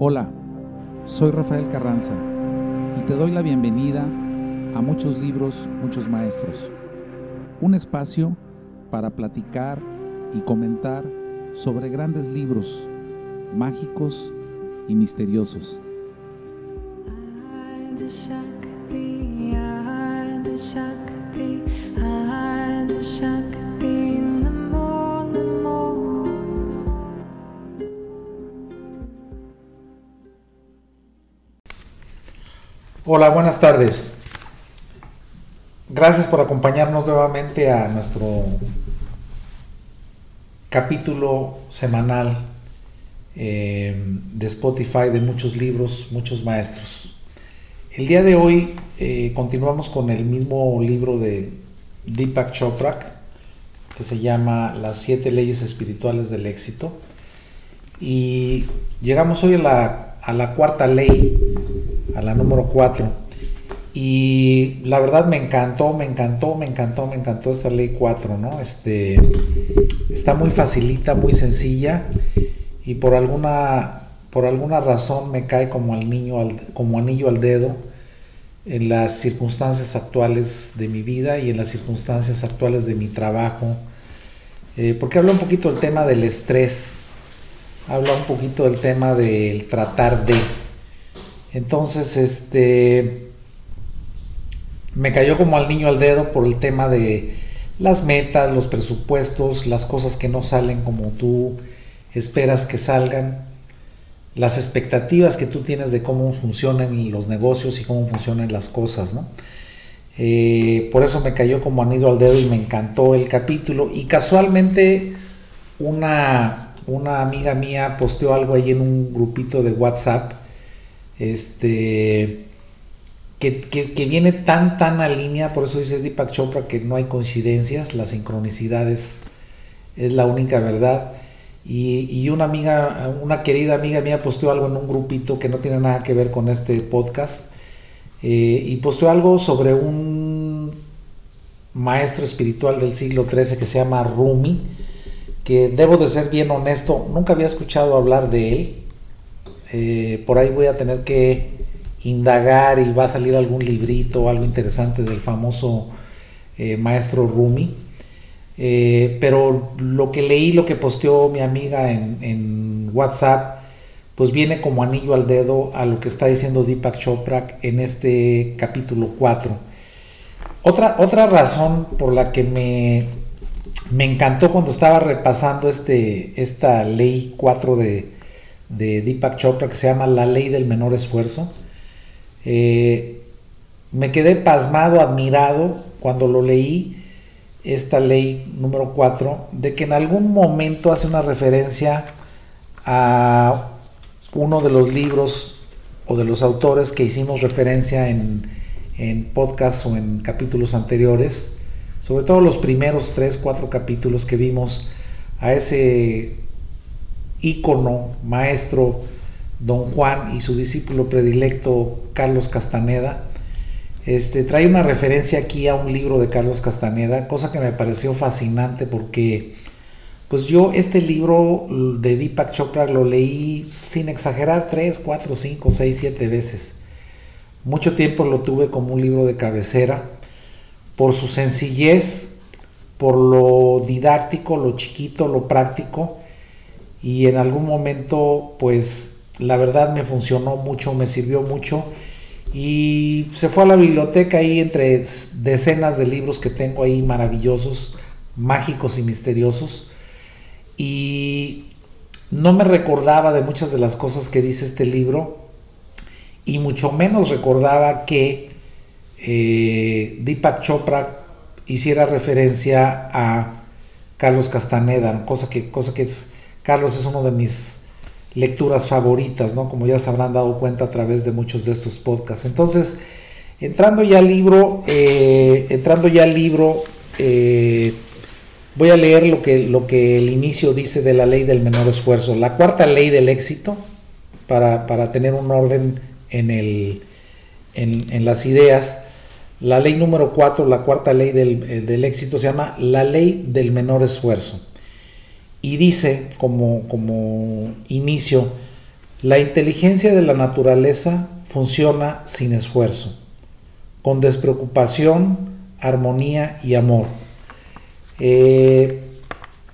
Hola, soy Rafael Carranza y te doy la bienvenida a Muchos Libros, Muchos Maestros, un espacio para platicar y comentar sobre grandes libros mágicos y misteriosos. Hola, buenas tardes. Gracias por acompañarnos nuevamente a nuestro capítulo semanal eh, de Spotify de muchos libros, muchos maestros. El día de hoy eh, continuamos con el mismo libro de Deepak Chopra que se llama Las siete leyes espirituales del éxito. Y llegamos hoy a la, a la cuarta ley a la número 4. Y la verdad me encantó, me encantó, me encantó, me encantó esta ley 4, ¿no? Este, está muy facilita, muy sencilla y por alguna, por alguna razón me cae como, al niño, como anillo al dedo en las circunstancias actuales de mi vida y en las circunstancias actuales de mi trabajo. Eh, porque habla un poquito del tema del estrés, habla un poquito del tema del tratar de entonces, este, me cayó como al niño al dedo por el tema de las metas, los presupuestos, las cosas que no salen como tú esperas que salgan, las expectativas que tú tienes de cómo funcionan los negocios y cómo funcionan las cosas, ¿no? Eh, por eso me cayó como anillo al dedo y me encantó el capítulo. Y casualmente una, una amiga mía posteó algo ahí en un grupito de WhatsApp este, que, viene tan, tan a línea, por eso dice Deepak Chopra que no hay coincidencias, la sincronicidad es, la única verdad. Y, una amiga, una querida amiga mía posteó algo en un grupito que no tiene nada que ver con este podcast, eh, y posteó algo sobre un maestro espiritual del siglo XIII que se llama Rumi, que debo de ser bien honesto, nunca había escuchado hablar de él, eh, por ahí voy a tener que indagar y va a salir algún librito o algo interesante del famoso eh, maestro Rumi. Eh, pero lo que leí, lo que posteó mi amiga en, WhatsApp, pues viene como anillo al dedo a lo que está diciendo Deepak Chopra en este capítulo 4. Otra, otra razón por la que me, me encantó cuando estaba repasando este, esta ley 4 de, de Deepak Chopra que se llama La ley del menor esfuerzo. Eh, me quedé pasmado, admirado cuando lo leí, esta ley número 4, de que en algún momento hace una referencia a uno de los libros o de los autores que hicimos referencia en, en podcasts o en capítulos anteriores, sobre todo los primeros 3, 4 capítulos que vimos a ese ícono, maestro don Juan y su discípulo predilecto Carlos Castaneda. Este, trae una referencia aquí a un libro de Carlos Castaneda, cosa que me pareció fascinante porque pues yo este libro de Deepak Chopra lo leí sin exagerar 3, 4, 5, 6, 7 veces. Mucho tiempo lo tuve como un libro de cabecera por su sencillez, por lo didáctico, lo chiquito, lo práctico y en algún momento pues la verdad me funcionó mucho, me sirvió mucho y se fue a la biblioteca ahí entre decenas de libros que tengo ahí maravillosos, mágicos y misteriosos y no me recordaba de muchas de las cosas que dice este libro y mucho menos recordaba que eh, Deepak Chopra hiciera referencia a Carlos Castaneda, que, cosa que es Carlos es uno de mis lecturas favoritas, ¿no? Como ya se habrán dado cuenta a través de muchos de estos podcasts. Entonces, entrando ya al libro, eh, entrando ya al libro, eh, voy a leer lo que, lo que el inicio dice de la ley del menor esfuerzo. La cuarta ley del éxito, para, tener un orden en, el, en, las ideas. La ley número cuatro, la cuarta ley del, del éxito, se llama la ley del menor esfuerzo y dice como, como inicio, La inteligencia de la naturaleza funciona sin esfuerzo, con despreocupación, armonía y amor. Eh,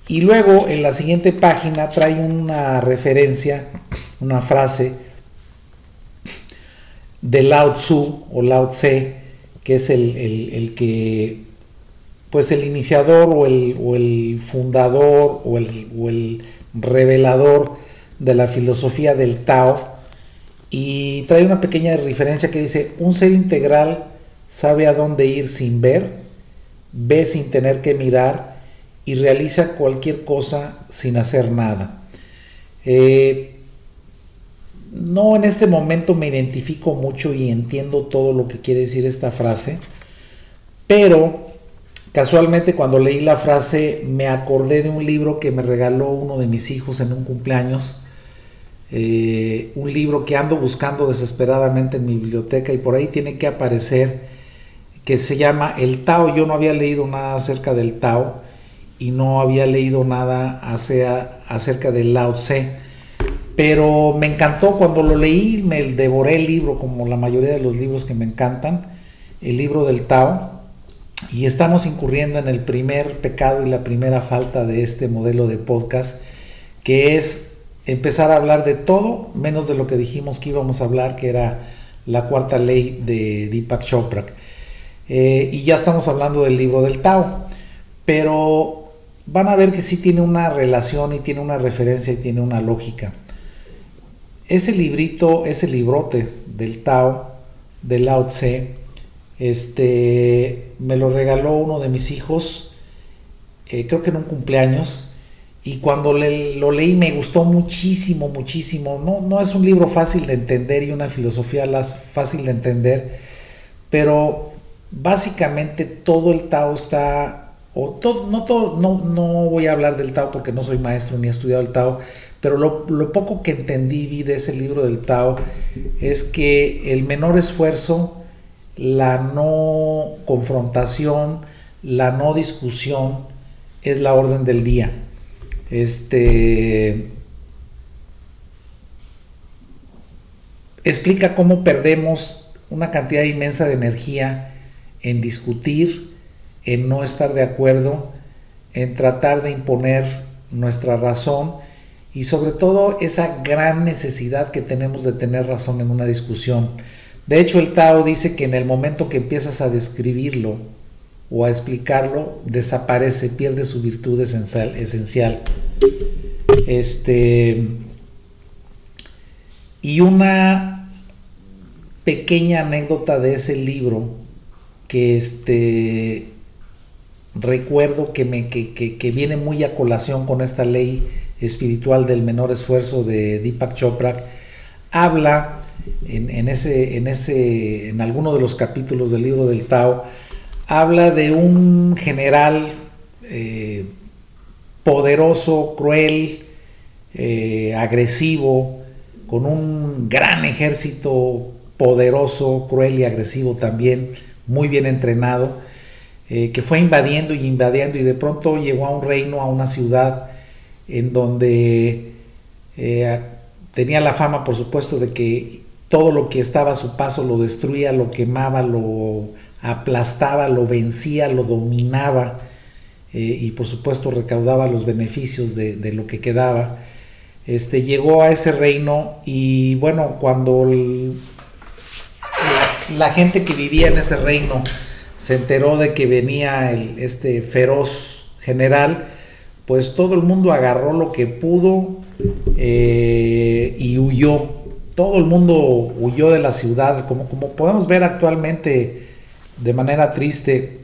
y luego en la siguiente página trae una referencia, una frase de Lao Tzu o Lao Tse, que es el, que, pues el iniciador o el, fundador o el, o el revelador de la filosofía del Tao. Y trae una pequeña referencia que dice, un ser integral sabe a dónde ir sin ver, ve sin tener que mirar y realiza cualquier cosa sin hacer nada. Eh, no en este momento me identifico mucho y entiendo todo lo que quiere decir esta frase, pero casualmente cuando leí la frase me acordé de un libro que me regaló uno de mis hijos en un cumpleaños, eh, un libro que ando buscando desesperadamente en mi biblioteca y por ahí tiene que aparecer, que se llama El Tao. Yo no había leído nada acerca del Tao y no había leído nada acerca del Lao Tse. Pero me encantó. Cuando lo leí, me devoré el libro como la mayoría de los libros que me encantan, el libro del Tao, y estamos incurriendo en el primer pecado y la primera falta de este modelo de podcast, que es empezar a hablar de todo menos de lo que dijimos que íbamos a hablar, que era la cuarta ley de Deepak Chopra. Eh, y ya estamos hablando del libro del Tao, pero van a ver que sí tiene una relación y tiene una referencia y tiene una lógica. Ese librito, ese librote del Tao, de Lao Tse, este, me lo regaló uno de mis hijos, eh, creo que en un cumpleaños, y cuando lo leí me gustó muchísimo, muchísimo. No, no es un libro fácil de entender y una filosofía fácil de entender, pero básicamente todo el Tao está, o todo, no, todo, no, no voy a hablar del Tao porque no soy maestro ni he estudiado el Tao, pero lo, poco que entendí vi de ese libro del Tao es que el menor esfuerzo, la no confrontación, la no discusión es la orden del día. Este explica cómo perdemos una cantidad inmensa de energía en discutir, en no estar de acuerdo, en tratar de imponer nuestra razón y sobre todo esa gran necesidad que tenemos de tener razón en una discusión. De hecho, el Tao dice que en el momento que empiezas a describirlo o a explicarlo, desaparece, pierde su virtud esencial. Este, y una pequeña anécdota de ese libro que este, recuerdo que, me, que, que viene muy a colación con esta ley espiritual del menor esfuerzo de Deepak Chopra, habla en, ese, en, ese, en alguno de los capítulos del libro del Tao, habla de un general eh, poderoso, cruel, eh, agresivo, con un gran ejército poderoso, cruel y agresivo también, muy bien entrenado, eh, que fue invadiendo y invadiendo y de pronto llegó a un reino, a una ciudad, en donde tenía la fama, por supuesto, de que todo lo que estaba a su paso lo destruía, lo quemaba, lo aplastaba, lo vencía, lo dominaba eh, y por supuesto recaudaba los beneficios de, lo que quedaba. Este, llegó a ese reino y bueno, cuando la, gente que vivía en ese reino se enteró de que venía el, este feroz general, pues todo el mundo agarró lo que pudo eh, y huyó. Todo el mundo huyó de la ciudad, como, podemos ver actualmente de manera triste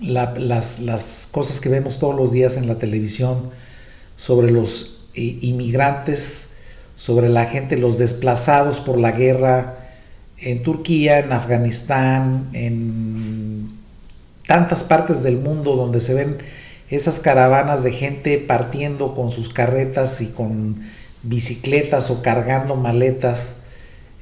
las, cosas que vemos todos los días en la televisión sobre los eh, inmigrantes, sobre la gente, los desplazados por la guerra en Turquía, en Afganistán, en tantas partes del mundo donde se ven esas caravanas de gente partiendo con sus carretas y con bicicletas o cargando maletas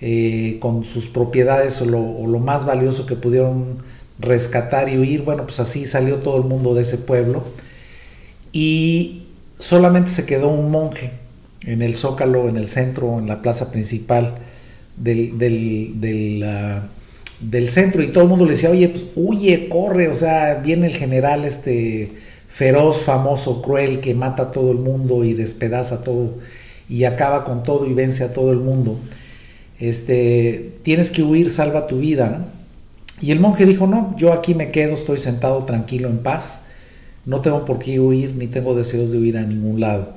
eh, con sus propiedades o lo, más valioso que pudieron rescatar y huir. Bueno, pues así salió todo el mundo de ese pueblo y solamente se quedó un monje, en el zócalo, en el centro, en la plaza principal del, del, ah, del, centro y todo el mundo le decía, oye, pues huye, corre, o sea, viene el general este feroz, famoso, cruel, que mata a todo el mundo y despedaza todo y acaba con todo y vence a todo el mundo. Este, tienes que huir, salva tu vida, Y el monje dijo, no, yo aquí me quedo, estoy sentado tranquilo en paz, no tengo por qué huir, ni tengo deseos de huir a ningún lado.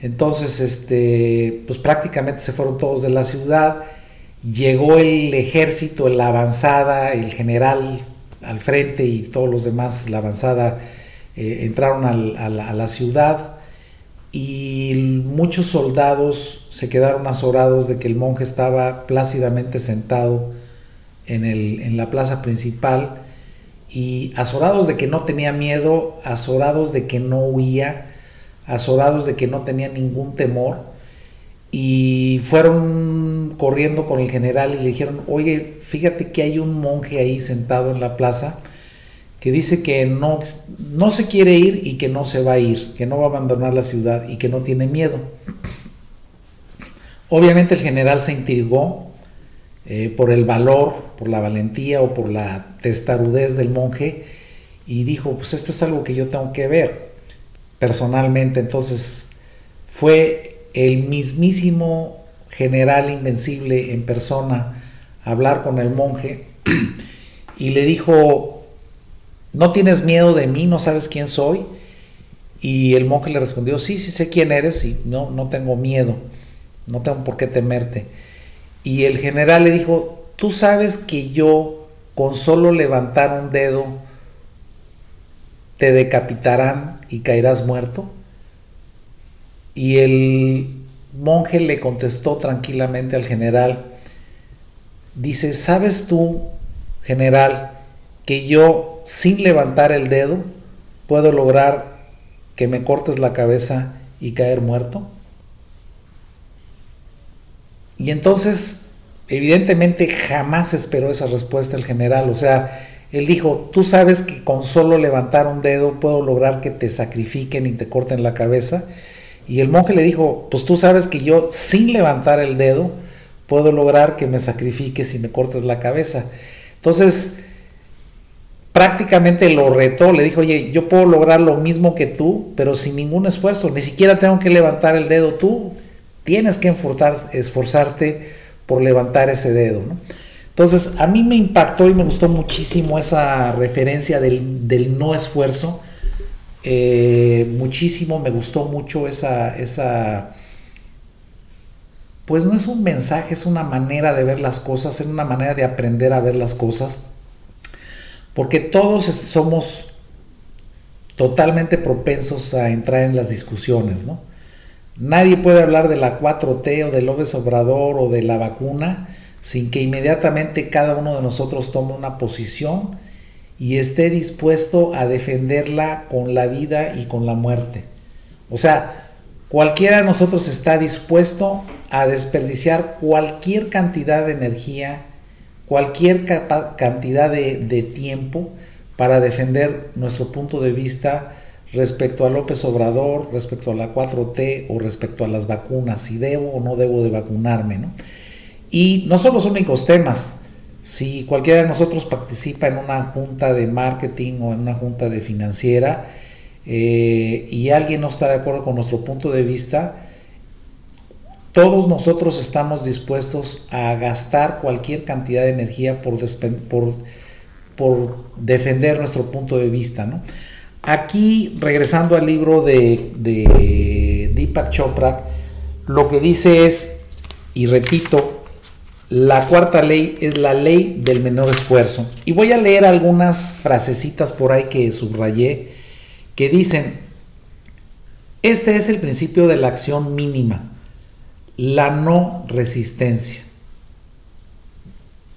Entonces, este, pues prácticamente se fueron todos de la ciudad, llegó el ejército, la avanzada, el general al frente y todos los demás, la avanzada, eh, entraron a, la, ciudad y muchos soldados se quedaron azorados de que el monje estaba plácidamente sentado en, el, en la plaza principal y azorados de que no tenía miedo, azorados de que no huía, azorados de que no tenía ningún temor y fueron corriendo con el general y le dijeron, oye, fíjate que hay un monje ahí sentado en la plaza que dice que no, no se quiere ir y que no se va a ir, que no va a abandonar la ciudad y que no tiene miedo. Obviamente el general se intrigó eh, por el valor, por la valentía o por la testarudez del monje y dijo, pues esto es algo que yo tengo que ver personalmente. Entonces fue el mismísimo general invencible en persona a hablar con el monje y le dijo, ¿no tienes miedo de mí? ¿No sabes quién soy? Y el monje le respondió, sí, sí sé quién eres y no, no tengo miedo, no tengo por qué temerte. Y el general le dijo, tú sabes que yo con solo levantar un dedo te decapitarán y caerás muerto. Y el monje le contestó tranquilamente al general, dice, ¿sabes tú, general, que yo sin levantar el dedo puedo lograr que me cortes la cabeza y caer muerto? Y entonces, evidentemente, jamás esperó esa respuesta el general. O sea, él dijo, tú sabes que con solo levantar un dedo puedo lograr que te sacrifiquen y te corten la cabeza. Y el monje le dijo, pues tú sabes que yo sin levantar el dedo puedo lograr que me sacrifiques y me cortes la cabeza. Entonces, prácticamente lo retó, le dijo, oye, yo puedo lograr lo mismo que tú, pero sin ningún esfuerzo, ni siquiera tengo que levantar el dedo tú, Tienes que esforzarte por levantar ese dedo. Entonces, a mí me impactó y me gustó muchísimo esa referencia del, no esfuerzo. Eh, muchísimo, me gustó mucho esa, esa, pues no es un mensaje, es una manera de ver las cosas, es una manera de aprender a ver las cosas, porque todos somos totalmente propensos a entrar en las discusiones, ¿no? Nadie puede hablar de la 4T o del López Obrador o de la vacuna sin que inmediatamente cada uno de nosotros tome una posición y esté dispuesto a defenderla con la vida y con la muerte. O sea, cualquiera de nosotros está dispuesto a desperdiciar cualquier cantidad de energía, cualquier cantidad de, tiempo para defender nuestro punto de vista respecto a López Obrador, respecto a la 4T o respecto a las vacunas, si debo o no debo de vacunarme. ¿no? Y no son los únicos temas. Si cualquiera de nosotros participa en una junta de marketing o en una junta de financiera eh, y alguien no está de acuerdo con nuestro punto de vista, todos nosotros estamos dispuestos a gastar cualquier cantidad de energía por, defender nuestro punto de vista. ¿no? Aquí, regresando al libro de, Deepak Chopra, lo que dice es, y repito, la cuarta ley es la ley del menor esfuerzo. Y voy a leer algunas frasecitas por ahí que subrayé que dicen, este es el principio de la acción mínima, la no resistencia.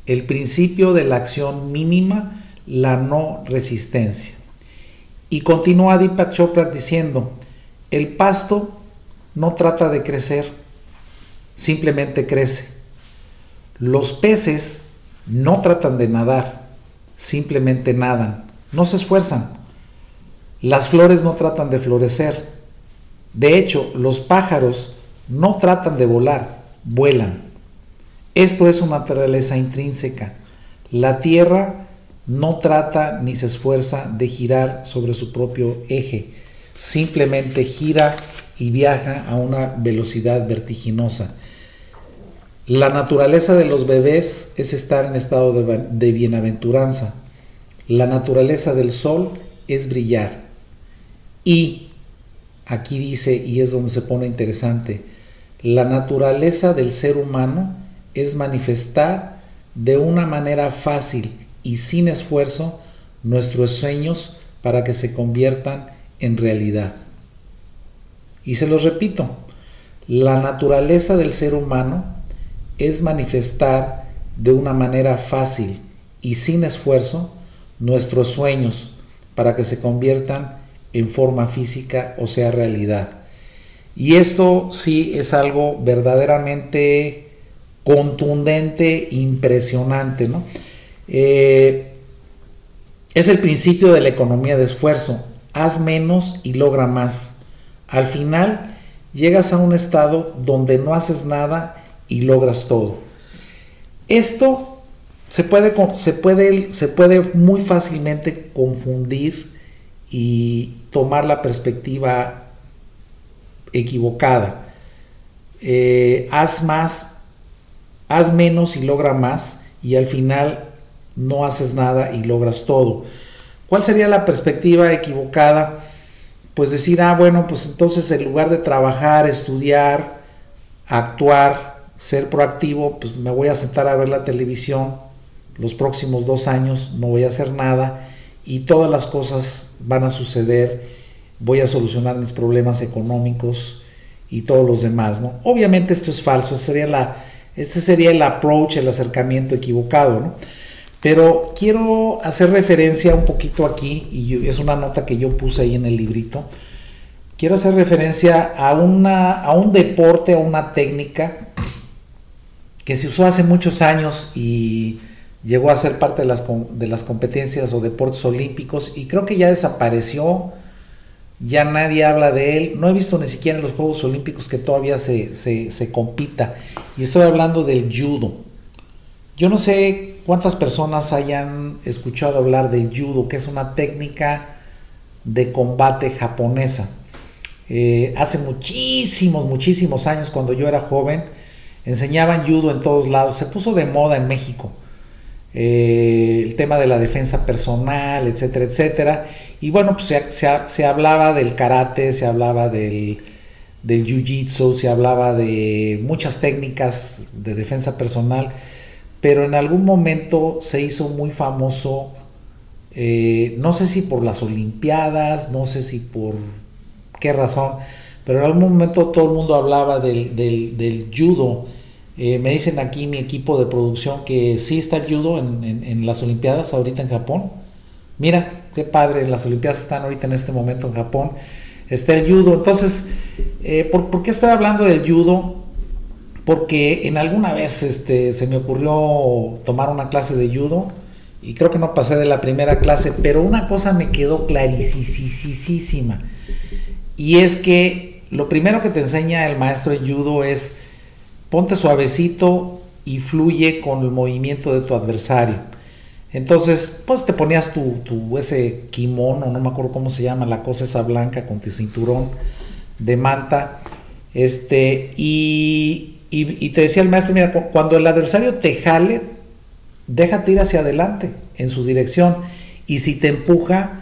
El principio de la acción mínima, la no resistencia. Y continúa Deepak Chopra diciendo, el pasto no trata de crecer, simplemente crece. Los peces no tratan de nadar, simplemente nadan, no se esfuerzan. Las flores no tratan de florecer. De hecho, los pájaros no tratan de volar, vuelan. Esto es una naturaleza intrínseca. La Tierra no trata ni se esfuerza de girar sobre su propio eje, simplemente gira y viaja a una velocidad vertiginosa. La naturaleza de los bebés es estar en estado de, bienaventuranza. La naturaleza del sol es brillar. Y aquí dice, y es donde se pone interesante, la naturaleza del ser humano es manifestar de una manera fácil y sin esfuerzo nuestros sueños para que se conviertan en realidad. Y se los repito, la naturaleza del ser humano es manifestar de una manera fácil y sin esfuerzo nuestros sueños para que se conviertan en forma física o sea realidad. Y esto sí es algo verdaderamente contundente, impresionante. ¿no? Eh, es el principio de la economía de esfuerzo. Haz menos y logra más. Al final llegas a un estado donde no haces nada y logras todo. Esto se puede, se puede, se puede muy fácilmente confundir y tomar la perspectiva equivocada. Eh, haz más, haz menos y logra más y al final no haces nada y logras todo. ¿Cuál sería la perspectiva equivocada? Pues decir, ah, bueno, pues entonces en lugar de trabajar, estudiar, actuar, ser proactivo, pues me voy a sentar a ver la televisión los próximos dos años, no voy a hacer nada y todas las cosas van a suceder, voy a solucionar mis problemas económicos y todos los demás, ¿no? Obviamente esto es falso, sería, la, este sería el approach, el acercamiento equivocado, ¿no? Pero quiero hacer referencia un poquito aquí, y es una nota que yo puse ahí en el librito, quiero hacer referencia a, una, a un deporte, a una técnica que se usó hace muchos años y llegó a ser parte de las, de las competencias o deportes olímpicos y creo que ya desapareció, ya nadie habla de él, no he visto ni siquiera en los Juegos Olímpicos que todavía se, se compita y estoy hablando del judo. Yo no sé cuántas personas hayan escuchado hablar del judo, que es una técnica de combate japonesa. Eh, hace muchísimos, muchísimos años, cuando yo era joven, enseñaban judo en todos lados, se puso de moda en México. Eh, el tema de la defensa personal, etcétera, etcétera. Y bueno, pues se, hablaba del karate, se hablaba del, del jiu-jitsu, se hablaba de muchas técnicas de defensa personal, pero en algún momento se hizo muy famoso, eh, no sé si por las Olimpiadas, no sé si por qué razón, pero en algún momento todo el mundo hablaba del, del judo eh, me dicen aquí mi equipo de producción que sí está el judo en, las Olimpiadas ahorita en Japón. Mira, qué padre, las Olimpiadas están ahorita en este momento en Japón. Está el judo. Entonces, eh, ¿por, qué estoy hablando del judo? Porque en alguna vez este, se me ocurrió tomar una clase de judo y creo que no pasé de la primera clase, pero una cosa me quedó clarísima. Y es que lo primero que te enseña el maestro de judo es ponte suavecito y fluye con el movimiento de tu adversario. Entonces, pues te ponías tu, ese kimono, no me acuerdo cómo se llama, la cosa esa blanca con tu cinturón de manta, este, y, y, te decía el maestro, mira, cuando el adversario te jale, déjate ir hacia adelante, en su dirección, y si te empuja,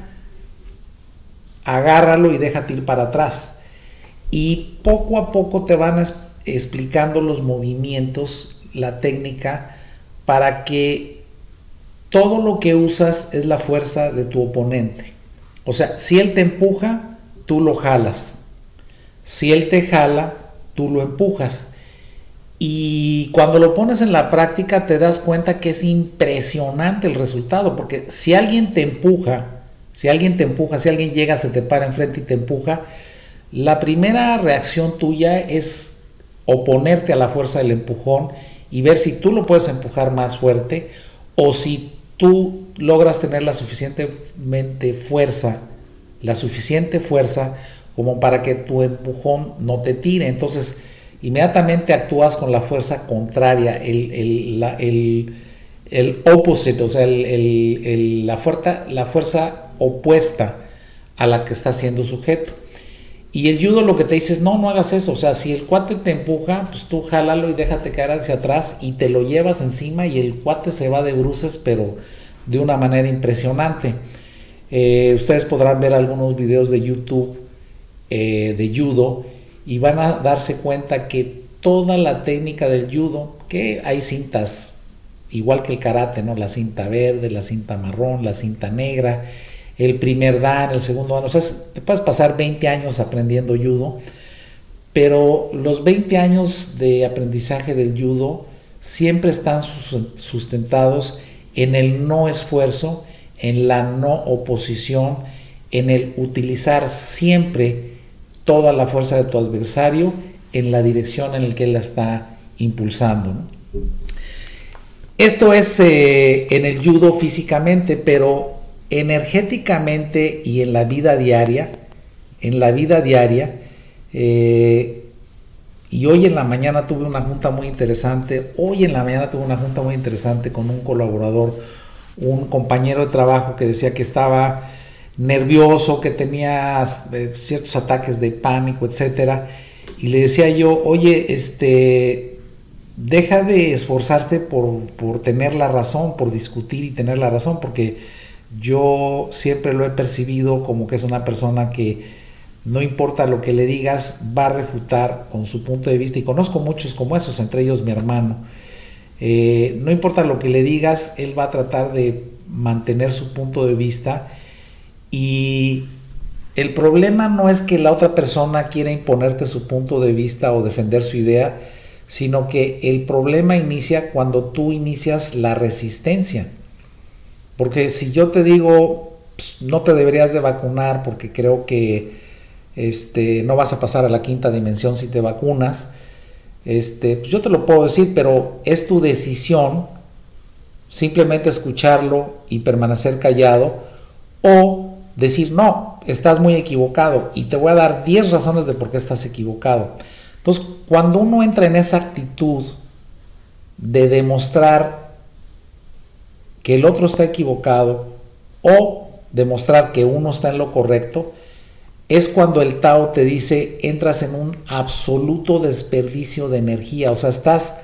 agárralo y déjate ir para atrás. Y poco a poco te van explicando los movimientos, la técnica, para que todo lo que usas es la fuerza de tu oponente. O sea, si él te empuja, tú lo jalas. Si él te jala, tú lo empujas. Y cuando lo pones en la práctica te das cuenta que es impresionante el resultado, porque si alguien te empuja, si alguien te empuja, si alguien llega, se te para enfrente y te empuja, la primera reacción tuya es oponerte a la fuerza del empujón y ver si tú lo puedes empujar más fuerte o si tú logras tener la suficientemente fuerza, la suficiente fuerza como para que tu empujón no te tire. Entonces, inmediatamente actúas con la fuerza contraria, el, el, la, el, el opposite, o sea, la, fuerza, la fuerza opuesta a la que está siendo sujeto. Y el judo lo que te dice es, no, no hagas eso. O sea, si el cuate te empuja, pues tú jálalo y déjate caer hacia atrás y te lo llevas encima y el cuate se va de bruces, pero de una manera impresionante. Eh, ustedes podrán ver algunos videos de YouTube eh, de judo y van a darse cuenta que toda la técnica del judo, que hay cintas, igual que el karate, ¿no? La cinta verde, la cinta marrón, la cinta negra, el primer dan, el segundo dan, o sea, te puedes pasar 20 años aprendiendo judo, pero los 20 años de aprendizaje del judo siempre están sustentados en el no esfuerzo, en la no oposición, en el utilizar siempre toda la fuerza de tu adversario en la dirección en la que él la está impulsando. Esto es eh, en el judo físicamente, pero energéticamente y en la vida diaria, en la vida diaria, eh, y hoy en la mañana tuve una junta muy interesante, hoy en la mañana tuve una junta muy interesante con un colaborador, un compañero de trabajo que decía que estaba nervioso, que tenía eh, ciertos ataques de pánico, etcétera, y le decía yo, oye, este, deja de esforzarte por, por tener la razón, por discutir y tener la razón, porque yo siempre lo he percibido como que es una persona que no importa lo que le digas, va a refutar con su punto de vista, y conozco muchos como esos, entre ellos mi hermano. Eh, no importa lo que le digas, él va a tratar de mantener su punto de vista y el problema no es que la otra persona quiera imponerte su punto de vista o defender su idea, sino que el problema inicia cuando tú inicias la resistencia. Porque si yo te digo, pues, no te deberías de vacunar porque creo que este, no vas a pasar a la quinta dimensión si te vacunas, este, pues yo te lo puedo decir, pero es tu decisión simplemente escucharlo y permanecer callado o decir, no, estás muy equivocado y te voy a dar 10 razones de por qué estás equivocado. Entonces, cuando uno entra en esa actitud de demostrar que el otro está equivocado o demostrar que uno está en lo correcto, es cuando el Tao te dice entras en un absoluto desperdicio de energía, o sea, estás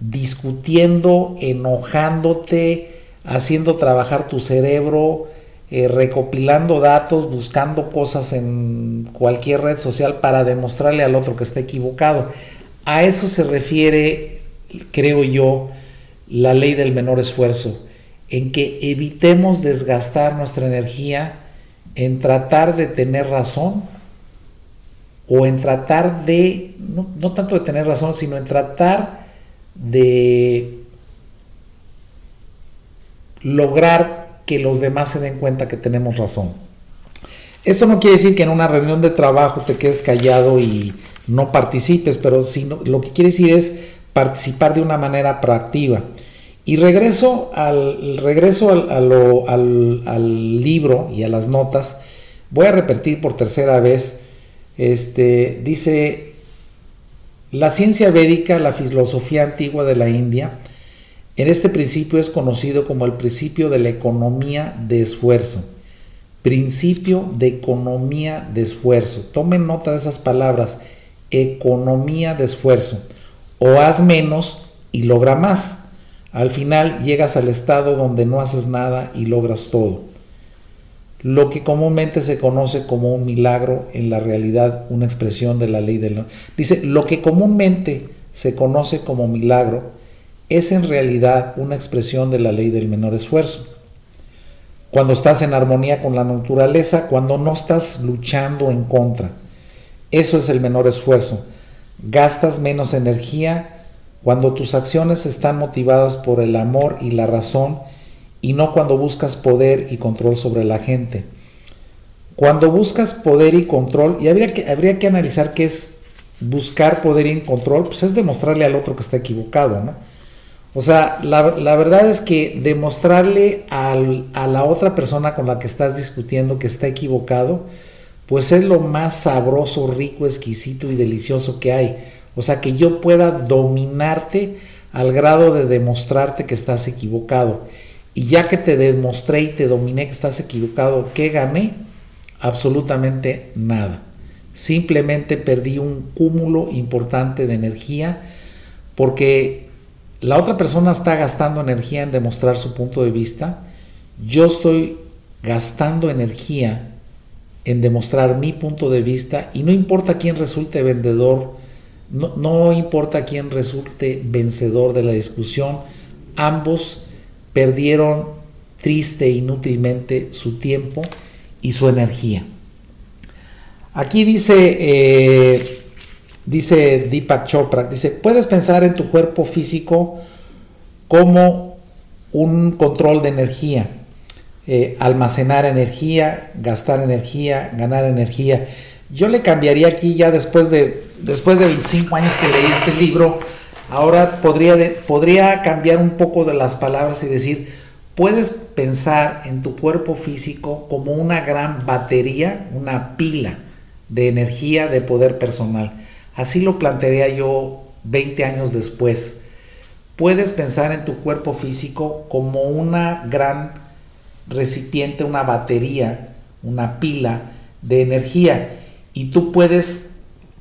discutiendo, enojándote, haciendo trabajar tu cerebro, eh, recopilando datos, buscando cosas en cualquier red social para demostrarle al otro que está equivocado. A eso se refiere, creo yo, la ley del menor esfuerzo, en que evitemos desgastar nuestra energía en tratar de tener razón o en tratar de, no, tanto de tener razón, sino en tratar de lograr que los demás se den cuenta que tenemos razón. Esto no quiere decir que en una reunión de trabajo te quedes callado y no participes, pero sino, lo que quiere decir es participar de una manera proactiva. Y regreso al, regreso al, libro y a las notas. Voy a repetir por tercera vez. Este, dice, la ciencia védica, la filosofía antigua de la India, en este principio es conocido como el principio de la economía de esfuerzo. Principio de economía de esfuerzo. Tomen nota de esas palabras. Economía de esfuerzo. O haz menos y logra más. Al final llegas al estado donde no haces nada y logras todo. Lo que comúnmente se conoce como un milagro, en la realidad una expresión de la ley del... Dice, lo que comúnmente se conoce como milagro es en realidad una expresión de la ley del menor esfuerzo. Cuando estás en armonía con la naturaleza, cuando no estás luchando en contra. Eso es el menor esfuerzo. Gastas menos energía cuando tus acciones están motivadas por el amor y la razón y no cuando buscas poder y control sobre la gente. Cuando buscas poder y control, y habría que, habría que analizar qué es buscar poder y control, pues es demostrarle al otro que está equivocado, ¿no? O sea, la, verdad es que demostrarle a la otra persona con la que estás discutiendo que está equivocado, pues es lo más sabroso, rico, exquisito y delicioso que hay. O sea, que yo pueda dominarte al grado de demostrarte que estás equivocado. Y ya que te demostré y te dominé que estás equivocado, ¿qué gané? Absolutamente nada. Simplemente perdí un cúmulo importante de energía porque la otra persona está gastando energía en demostrar su punto de vista. Yo estoy gastando energía en demostrar mi punto de vista y no importa quién resulte vendedor, no, no importa quién resulte vencedor de la discusión, ambos perdieron triste e inútilmente su tiempo y su energía. Aquí dice, eh, dice Deepak Chopra, dice, puedes pensar en tu cuerpo físico como un control de energía, eh, almacenar energía, gastar energía, ganar energía. Yo le cambiaría aquí ya después de, después de 25 años que leí este libro, ahora podría, podría cambiar un poco de las palabras y decir, puedes pensar en tu cuerpo físico como una gran batería, una pila de energía, de poder personal. Así lo plantearía yo 20 años después. Puedes pensar en tu cuerpo físico como una gran recipiente, una batería, una pila de energía y tú puedes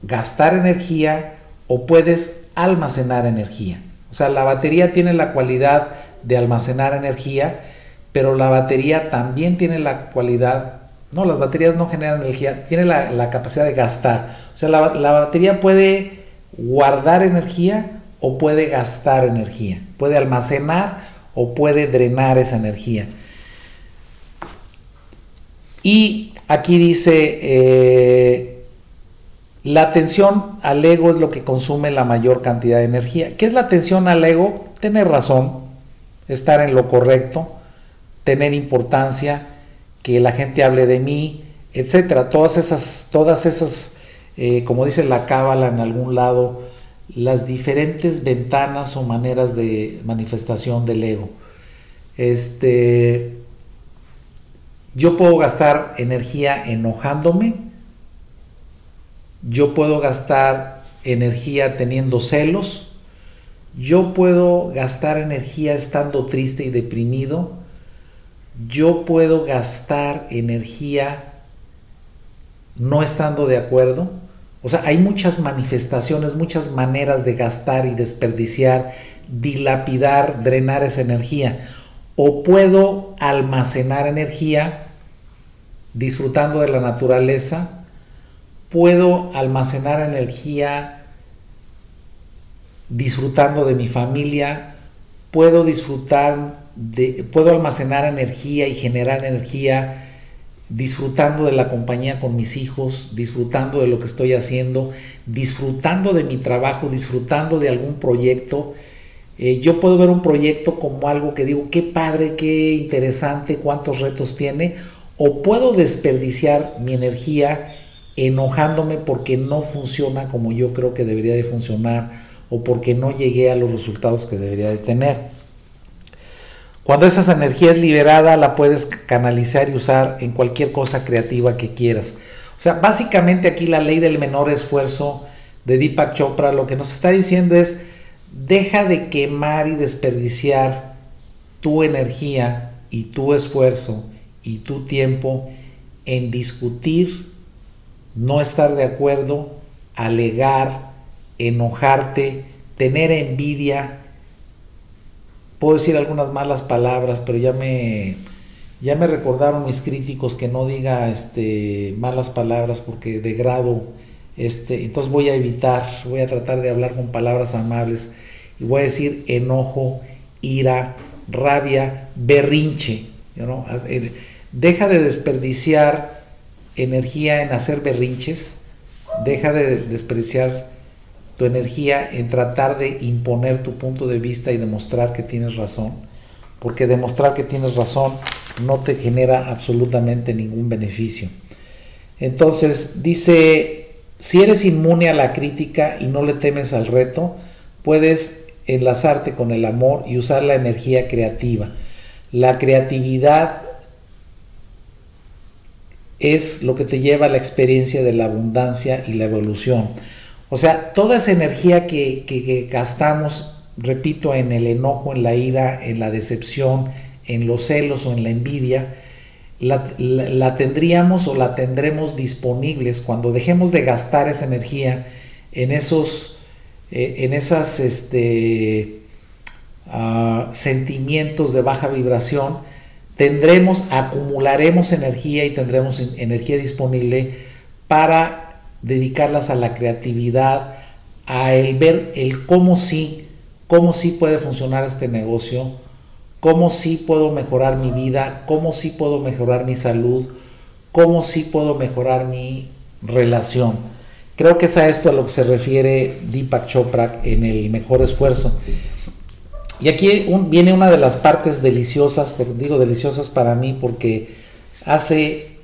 gastar energía o puedes almacenar energía. O sea, la batería tiene la cualidad de almacenar energía, pero la batería también tiene la cualidad, no, las baterías no generan energía, tiene la, capacidad de gastar. O sea, la, la batería puede guardar energía o puede gastar energía, puede almacenar o puede drenar esa energía. Y aquí dice, eh, la atención al ego es lo que consume la mayor cantidad de energía. ¿Qué es la atención al ego? Tener razón, estar en lo correcto, tener importancia, que la gente hable de mí, etcétera. Todas esas, todas esas, eh, como dice la cábala en algún lado, las diferentes ventanas o maneras de manifestación del ego. Este, yo puedo gastar energía enojándome, yo puedo gastar energía teniendo celos, yo puedo gastar energía estando triste y deprimido, yo puedo gastar energía no estando de acuerdo. O sea, hay muchas manifestaciones, muchas maneras de gastar y desperdiciar, dilapidar, drenar esa energía o puedo almacenar energía disfrutando de la naturaleza, puedo almacenar energía disfrutando de mi familia, puedo disfrutar de, puedo almacenar energía y generar energía disfrutando de la compañía con mis hijos, disfrutando de lo que estoy haciendo, disfrutando de mi trabajo, disfrutando de algún proyecto. Eh, yo puedo ver un proyecto como algo que digo, qué padre, qué interesante, cuántos retos tiene, o puedo desperdiciar mi energía enojándome porque no funciona como yo creo que debería de funcionar o porque no llegué a los resultados que debería de tener. Cuando esa energía es liberada, la puedes canalizar y usar en cualquier cosa creativa que quieras. O sea, básicamente aquí la ley del menor esfuerzo de Deepak Chopra lo que nos está diciendo es, Deja de quemar y desperdiciar tu energía y tu esfuerzo y tu tiempo en discutir, no estar de acuerdo, alegar, enojarte, tener envidia. Puedo decir algunas malas palabras, pero ya me ya me recordaron mis críticos que no diga este malas palabras porque degrado este, entonces voy a evitar, voy a tratar de hablar con palabras amables y voy a decir enojo, ira, rabia, berrinche. Eh, deja de desperdiciar energía en hacer berrinches, deja de desperdiciar tu energía en tratar de imponer tu punto de vista y demostrar que tienes razón, porque demostrar que tienes razón no te genera absolutamente ningún beneficio. Entonces dice si eres inmune a la crítica y no le temes al reto, puedes enlazarte con el amor y usar la energía creativa. La creatividad es lo que te lleva a la experiencia de la abundancia y la evolución. O sea, toda esa energía que, gastamos, repito, en el enojo, en la ira, en la decepción, en los celos o en la envidia, la, tendríamos o la tendremos disponibles cuando dejemos de gastar esa energía en esos, eh, en esas, este, ah, sentimientos de baja vibración, tendremos, acumularemos energía y tendremos energía disponible para dedicarlas a la creatividad, a el ver el cómo sí, cómo sí puede funcionar este negocio, cómo sí puedo mejorar mi vida, cómo sí puedo mejorar mi salud, cómo sí puedo mejorar mi relación. Creo que es a esto a lo que se refiere Deepak Chopra en el mejor esfuerzo. Y aquí viene una de las partes deliciosas, digo deliciosas para mí porque hace,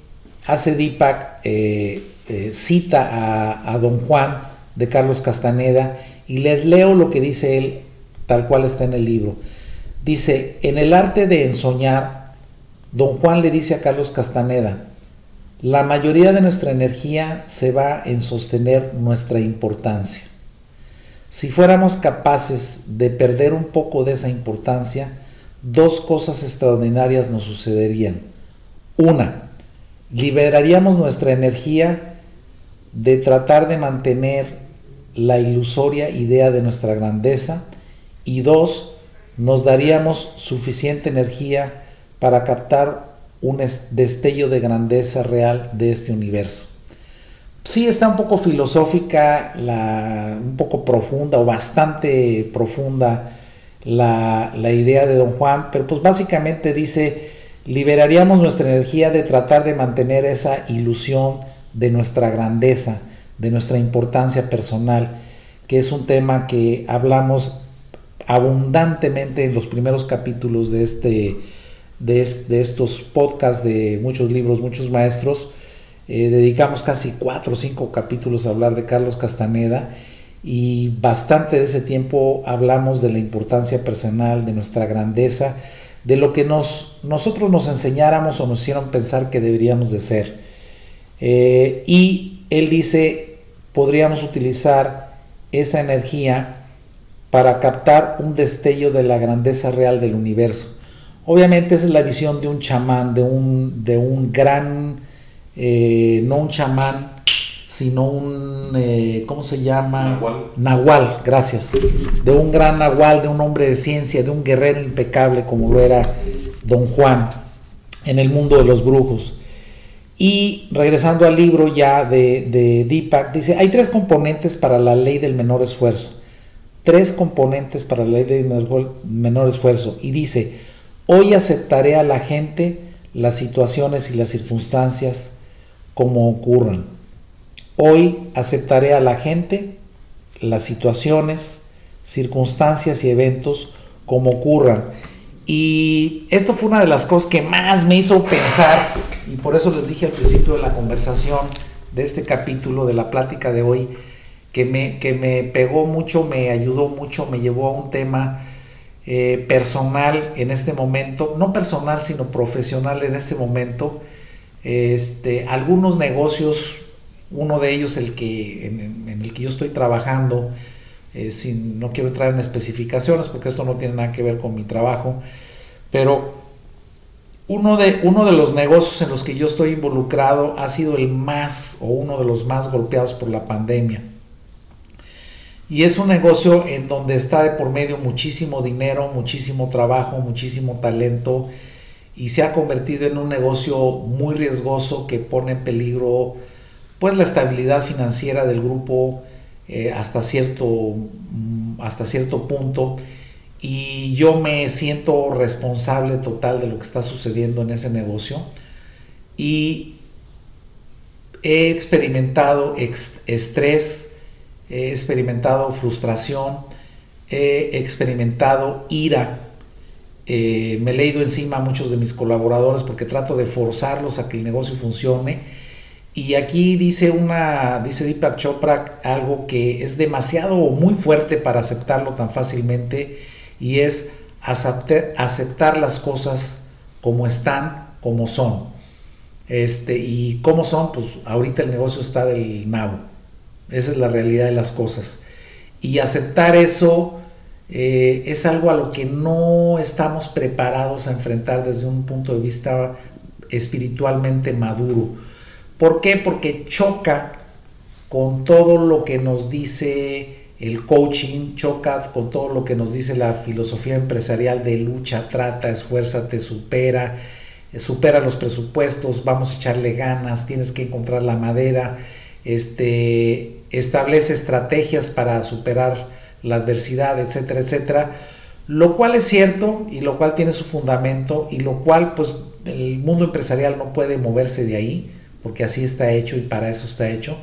hace Deepak, eh, eh, cita a, a Don Juan de Carlos Castaneda y les leo lo que dice él tal cual está en el libro. Dice, en el arte de ensoñar, Don Juan le dice a Carlos Castaneda, la mayoría de nuestra energía se va en sostener nuestra importancia. Si fuéramos capaces de perder un poco de esa importancia, dos cosas extraordinarias nos sucederían. Una, liberaríamos nuestra energía de tratar de mantener la ilusoria idea de nuestra grandeza. Y dos, nos daríamos suficiente energía para captar un destello de grandeza real de este universo sí está un poco filosófica, un poco profunda o bastante profunda la, idea de Don Juan, pero pues básicamente dice, liberaríamos nuestra energía de tratar de mantener esa ilusión de nuestra grandeza, de nuestra importancia personal, que es un tema que hablamos abundantemente en los primeros capítulos de, este, de, de estos podcasts de muchos libros, muchos maestros, eh, dedicamos casi cuatro o cinco capítulos a hablar de Carlos Castaneda y bastante de ese tiempo hablamos de la importancia personal, de nuestra grandeza, de lo que nos, nosotros nos enseñáramos o nos hicieron pensar que deberíamos de ser. Eh, y él dice, podríamos utilizar esa energía para captar un destello de la grandeza real del universo. Obviamente esa es la visión de un chamán, de un, de un gran eh, no un chamán, sino un, eh, ¿cómo se llama? Nahual. Nahual, gracias. De un gran Nahual, de un hombre de ciencia, de un guerrero impecable como lo era Don Juan en el mundo de los brujos. Y regresando al libro ya de, de Deepak, dice, hay tres componentes para la ley del menor esfuerzo. Tres componentes para la ley del menor esfuerzo. Y dice, hoy aceptaré a la gente, las situaciones y las circunstancias como ocurran. Hoy aceptaré a la gente, las situaciones, circunstancias y eventos como ocurran. Y esto fue una de las cosas que más me hizo pensar, y por eso les dije al principio de la conversación de este capítulo, de la plática de hoy, que me, que me pegó mucho, me ayudó mucho, me llevó a un tema eh, personal en este momento, no personal, sino profesional en este momento, este, algunos negocios, uno de ellos el que, en, el que yo estoy trabajando, eh, sin, no quiero entrar en especificaciones porque esto no tiene nada que ver con mi trabajo, pero uno de, uno de los negocios en los que yo estoy involucrado ha sido el más o uno de los más golpeados por la pandemia. Y es un negocio en donde está de por medio muchísimo dinero, muchísimo trabajo, muchísimo talento, y se ha convertido en un negocio muy riesgoso que pone en peligro pues la estabilidad financiera del grupo eh, hasta, cierto, mm, hasta cierto punto. Y yo me siento responsable total de lo que está sucediendo en ese negocio. Y he experimentado estrés, he experimentado frustración, he experimentado ira eh, me he leído encima a muchos de mis colaboradores porque trato de forzarlos a que el negocio funcione. Y aquí dice una, dice Deepak Chopra algo que es demasiado o muy fuerte para aceptarlo tan fácilmente y es aceptar, aceptar las cosas como están, como son. Este, y cómo son, pues ahorita el negocio está del nabo. Esa es la realidad de las cosas. Y aceptar eso eh, es algo a lo que no estamos preparados a enfrentar desde un punto de vista espiritualmente maduro. ¿Por qué? Porque choca con todo lo que nos dice el coaching, choca con todo lo que nos dice la filosofía empresarial de lucha, trata, esfuérzate, supera, supera los presupuestos, vamos a echarle ganas, tienes que encontrar la madera, este, establece estrategias para superar la adversidad, etcétera, etcétera. Lo cual es cierto y lo cual tiene su fundamento y lo cual pues el mundo empresarial no puede moverse de ahí porque así está hecho y para eso está hecho.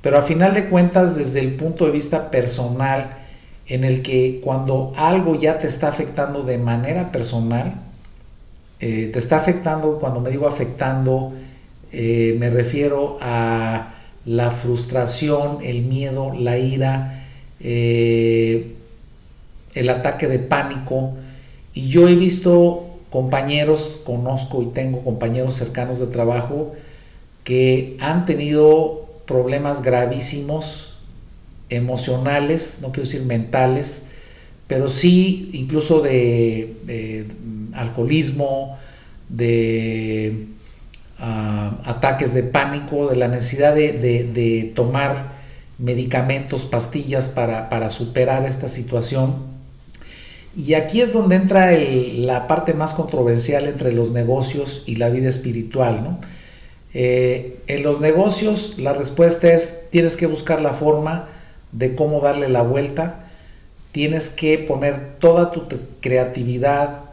Pero a final de cuentas desde el punto de vista personal en el que cuando algo ya te está afectando de manera personal, eh, te está afectando, cuando me digo afectando, eh, me refiero a la frustración, el miedo, la ira, eh, el ataque de pánico. Y yo he visto compañeros, conozco y tengo compañeros cercanos de trabajo que han tenido problemas gravísimos emocionales, no quiero decir mentales, pero sí incluso de, alcoholismo, de ah, ataques de pánico, de la necesidad de, tomar medicamentos, pastillas para, superar esta situación. Y aquí es donde entra la parte más controversial entre los negocios y la vida espiritual. ¿no? Eh, en los negocios la respuesta es tienes que buscar la forma de cómo darle la vuelta tienes que poner toda tu creatividad,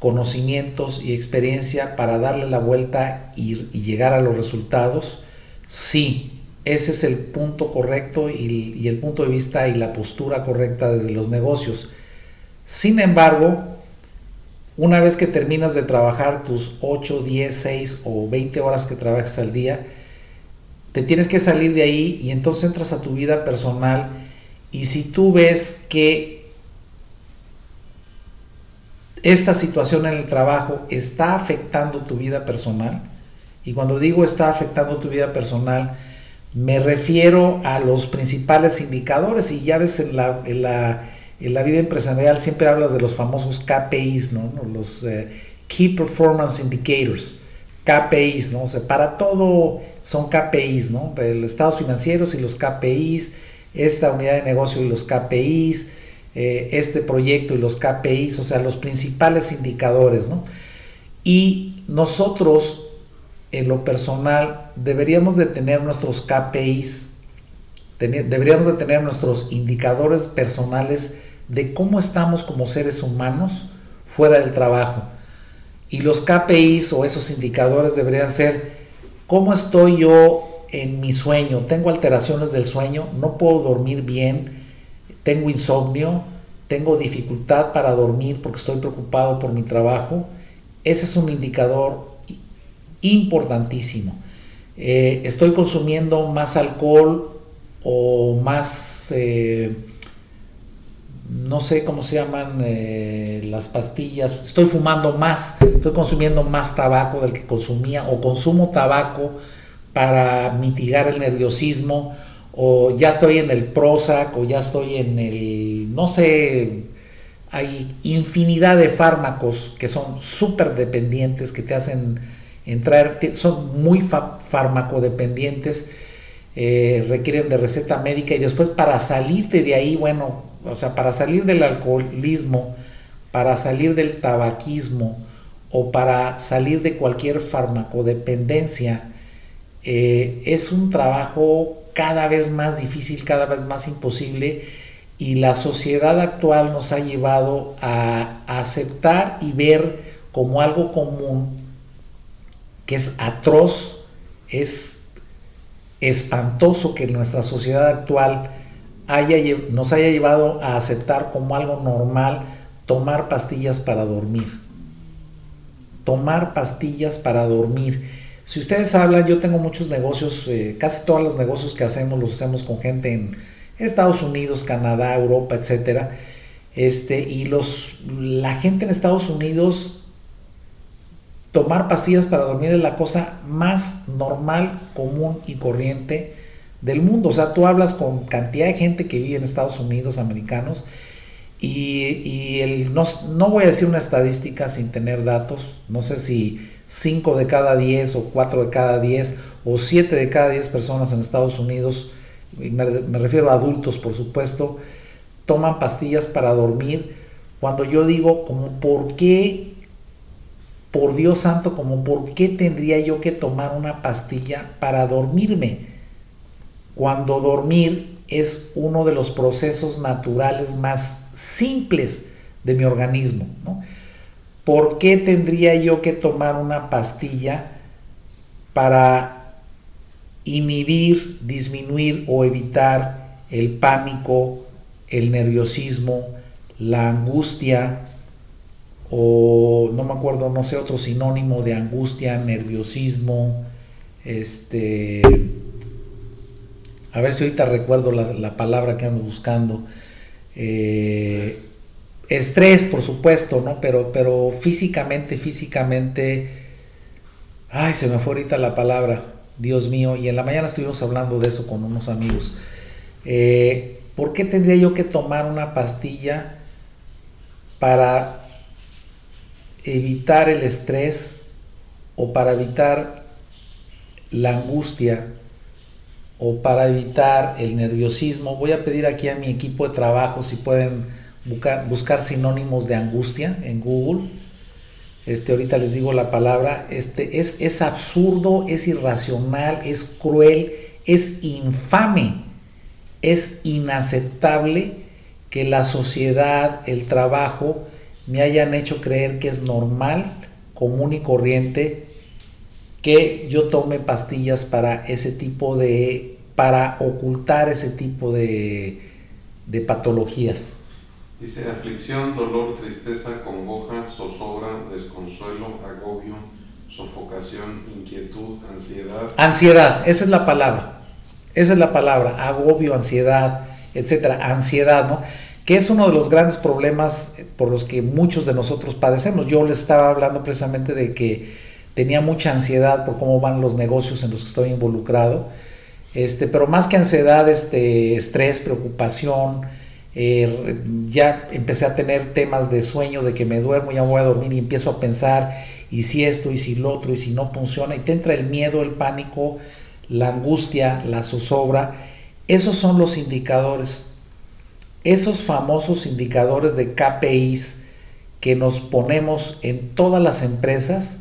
conocimientos y experiencia para darle la vuelta y, llegar a los resultados. Sí, ese es el punto correcto y, el punto de vista y la postura correcta desde los negocios. Sin embargo, una vez que terminas de trabajar tus 8, 10, 6 o 20 horas que trabajas al día, te tienes que salir de ahí y entonces entras a tu vida personal y si tú ves que esta situación en el trabajo está afectando tu vida personal, y cuando digo está afectando tu vida personal, me refiero a los principales indicadores, y ya ves en la, en la, vida empresarial siempre hablas de los famosos KPIs, ¿no? los eh, Key Performance Indicators, KPIs, ¿no? O sea, para todo son KPIs, ¿no? Los estados financieros y los KPIs, esta unidad de negocio y los KPIs, eh, este proyecto y los KPIs, o sea, los principales indicadores, ¿no? Y nosotros, en lo personal, deberíamos de tener nuestros KPIs, deberíamos de tener nuestros indicadores personales de cómo estamos como seres humanos fuera del trabajo. Y los KPIs o esos indicadores deberían ser cómo estoy yo en mi sueño, tengo alteraciones del sueño, no puedo dormir bien, tengo insomnio, tengo dificultad para dormir porque estoy preocupado por mi trabajo, ese es un indicador importantísimo. Eh, estoy consumiendo más alcohol o más, eh, no sé cómo se llaman eh, las pastillas, estoy fumando más, estoy consumiendo más tabaco del que consumía o consumo tabaco para mitigar el nerviosismo, o ya estoy en el Prozac, o ya estoy en el, no sé, hay infinidad de fármacos que son súper dependientes, que te hacen entrar, son muy farmacodependientes, eh, requieren de receta médica y después para salirte de ahí, bueno, o sea, para salir del alcoholismo, para salir del tabaquismo o para salir de cualquier farmacodependencia, eh, es un trabajo cada vez más difícil, cada vez más imposible y la sociedad actual nos ha llevado a, aceptar y ver como algo común que es atroz, es espantoso que nuestra sociedad actual haya, nos haya llevado a aceptar como algo normal tomar pastillas para dormir. Tomar pastillas para dormir si ustedes hablan, yo tengo muchos negocios, eh, casi todos los negocios que hacemos los hacemos con gente en Estados Unidos, Canadá, Europa, etcétera. Este, y los, la gente en Estados Unidos, tomar pastillas para dormir es la cosa más normal, común y corriente del mundo. O sea, tú hablas con cantidad de gente que vive en Estados Unidos, americanos, y, no, no, voy a decir una estadística sin tener datos, no sé si 5 de cada 10 o 4 de cada 10 o 7 de cada 10 personas en Estados Unidos, me, refiero a adultos por supuesto, toman pastillas para dormir. Cuando yo digo, ¿por qué? Por Dios santo, como, ¿por qué tendría yo que tomar una pastilla para dormirme? Cuando dormir es uno de los procesos naturales más simples de mi organismo. ¿Por qué tendría yo que tomar una pastilla para inhibir, disminuir o evitar el pánico, el nerviosismo, la angustia, o no me acuerdo, no sé, otro sinónimo de angustia, nerviosismo, este, a ver si ahorita recuerdo la, palabra que ando buscando, eh, estrés, por supuesto, ¿no? Pero, pero físicamente, físicamente, ay, se me fue ahorita la palabra, Dios mío, y en la mañana estuvimos hablando de eso con unos amigos. Eh, ¿por qué tendría yo que tomar una pastilla para evitar el estrés o para evitar la angustia o para evitar el nerviosismo? Voy a pedir aquí a mi equipo de trabajo si pueden buscar, sinónimos de angustia en Google. Este, ahorita les digo la palabra, este, es, es absurdo, es irracional, es cruel, es infame es inaceptable que la sociedad, el trabajo, me hayan hecho creer que es normal, común y corriente, que yo tome pastillas para ese tipo de, para ocultar ese tipo de, de patologías. Dice aflicción, dolor, tristeza, congoja, zozobra, desconsuelo, agobio, sofocación, inquietud, ansiedad. Ansiedad, esa es la palabra. Esa es la palabra, agobio, ansiedad, etcétera, ansiedad, ¿no? Que es uno de los grandes problemas por los que muchos de nosotros padecemos. Yo les estaba hablando precisamente de que tenía mucha ansiedad por cómo van los negocios en los que estoy involucrado. Este, pero más que ansiedad, este, estrés, preocupación, eh, ya empecé a tener temas de sueño, de que me duermo, ya voy a dormir y empiezo a pensar, y si esto, y si lo otro, y si no funciona, y te entra el miedo, el pánico, la angustia, la zozobra, esos son los indicadores, esos famosos indicadores de KPIs que nos ponemos en todas las empresas.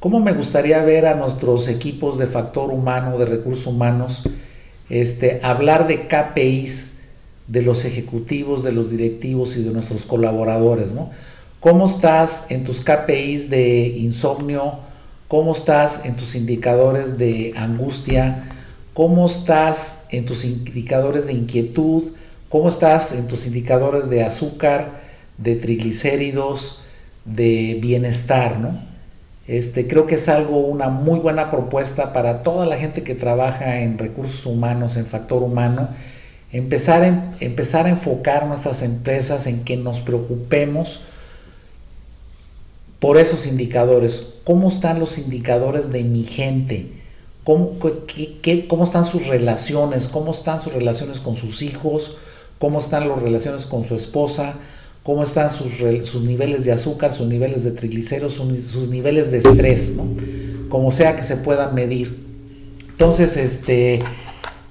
¿Cómo me gustaría ver a nuestros equipos de factor humano, de recursos humanos, este, hablar de KPIs de los ejecutivos, de los directivos y de nuestros colaboradores, ¿no? ¿Cómo estás en tus KPIs de insomnio, cómo estás en tus indicadores de angustia, cómo estás en tus indicadores de inquietud, cómo estás en tus indicadores de azúcar, de triglicéridos, de bienestar, ¿no? Este, creo que es algo, una muy buena propuesta para toda la gente que trabaja en recursos humanos, en factor humano, empezar, empezar a enfocar nuestras empresas en que nos preocupemos por esos indicadores. ¿Cómo están los indicadores de mi gente? ¿Cómo, cómo están sus relaciones? ¿Cómo están sus relaciones con sus hijos? ¿Cómo están las relaciones con su esposa? ¿Cómo están sus, sus niveles de azúcar, sus niveles de triglicéridos, sus, niveles de estrés? ¿no? Como sea que se puedan medir. Entonces, este,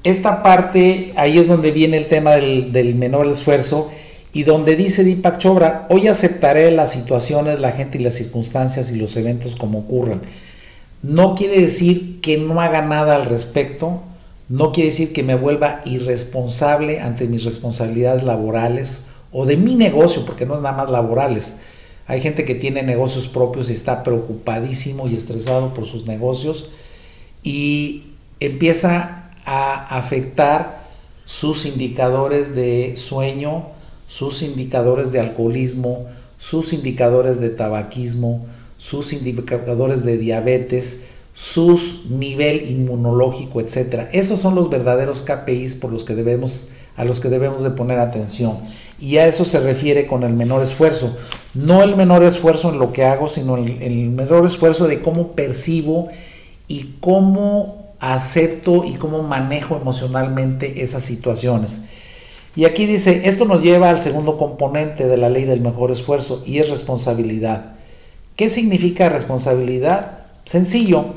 esta parte, ahí es donde viene el tema del, del menor esfuerzo y donde dice Deepak Chopra, hoy aceptaré las situaciones, la gente y las circunstancias y los eventos como ocurran. No quiere decir que no haga nada al respecto, no quiere decir que me vuelva irresponsable ante mis responsabilidades laborales o de mi negocio, porque no es nada más laborales. Hay gente que tiene negocios propios y está preocupadísimo y estresado por sus negocios y empieza a afectar sus indicadores de sueño, sus indicadores de alcoholismo, sus indicadores de tabaquismo, sus indicadores de diabetes, sus nivel inmunológico, etcétera. Esos son los verdaderos KPIs por los que debemos a los que debemos de poner atención. Y a eso se refiere con el menor esfuerzo. No el menor esfuerzo en lo que hago, sino el, el menor esfuerzo de cómo percibo y cómo acepto y cómo manejo emocionalmente esas situaciones. Y aquí dice, esto nos lleva al segundo componente de la ley del mejor esfuerzo y es responsabilidad. ¿Qué significa responsabilidad? Sencillo,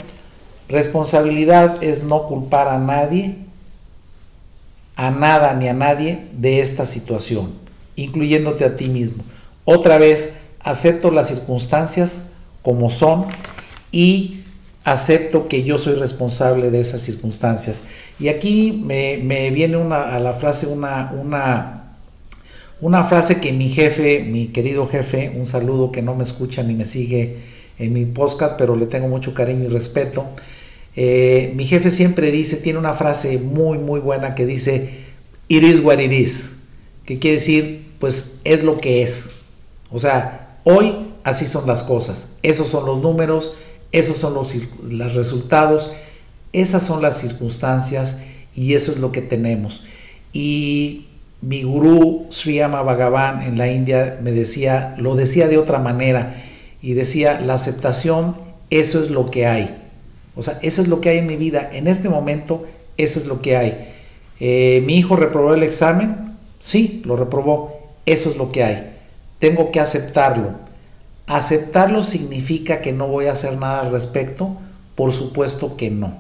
responsabilidad es no culpar a nadie, a nada ni a nadie de esta situación, incluyéndote a ti mismo. Otra vez, acepto las circunstancias como son y acepto que yo soy responsable de esas circunstancias. Y aquí me, viene una, a la frase una, una, una frase que mi jefe, mi querido jefe, un saludo que no me escucha ni me sigue en mi podcast, pero le tengo mucho cariño y respeto. Eh, mi jefe siempre dice, tiene una frase muy, muy buena que dice, it is what it is, que quiere decir, pues es lo que es. O sea, hoy así son las cosas, esos son los números, esos son los, resultados, esas son las circunstancias y eso es lo que tenemos. Y mi gurú Sriyama Bhagavan en la India me decía, lo decía de otra manera, y decía, la aceptación, eso es lo que hay. O sea, eso es lo que hay en mi vida. En este momento, eso es lo que hay. Eh, mi hijo reprobó el examen, sí, lo reprobó, eso es lo que hay. Tengo que aceptarlo. ¿Aceptarlo significa que no voy a hacer nada al respecto? Por supuesto que no.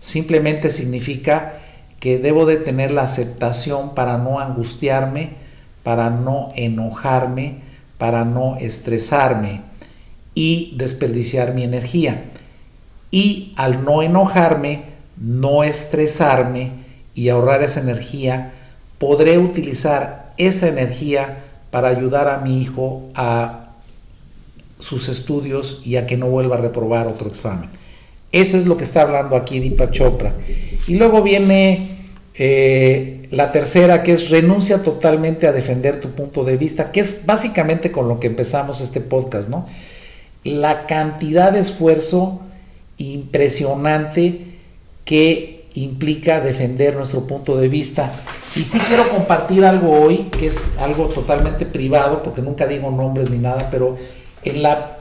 Simplemente significa que debo de tener la aceptación para no angustiarme, para no enojarme, para no estresarme y desperdiciar mi energía. Y al no enojarme, no estresarme y ahorrar esa energía, podré utilizar esa energía para ayudar a mi hijo a sus estudios y a que no vuelva a reprobar otro examen. Eso es lo que está hablando aquí Deepak Chopra. Y luego viene eh, la tercera, que es renuncia totalmente a defender tu punto de vista, que es básicamente con lo que empezamos este podcast, ¿no? La cantidad de esfuerzo impresionante que implica defender nuestro punto de vista. Y sí quiero compartir algo hoy, que es algo totalmente privado, porque nunca digo nombres ni nada, pero en la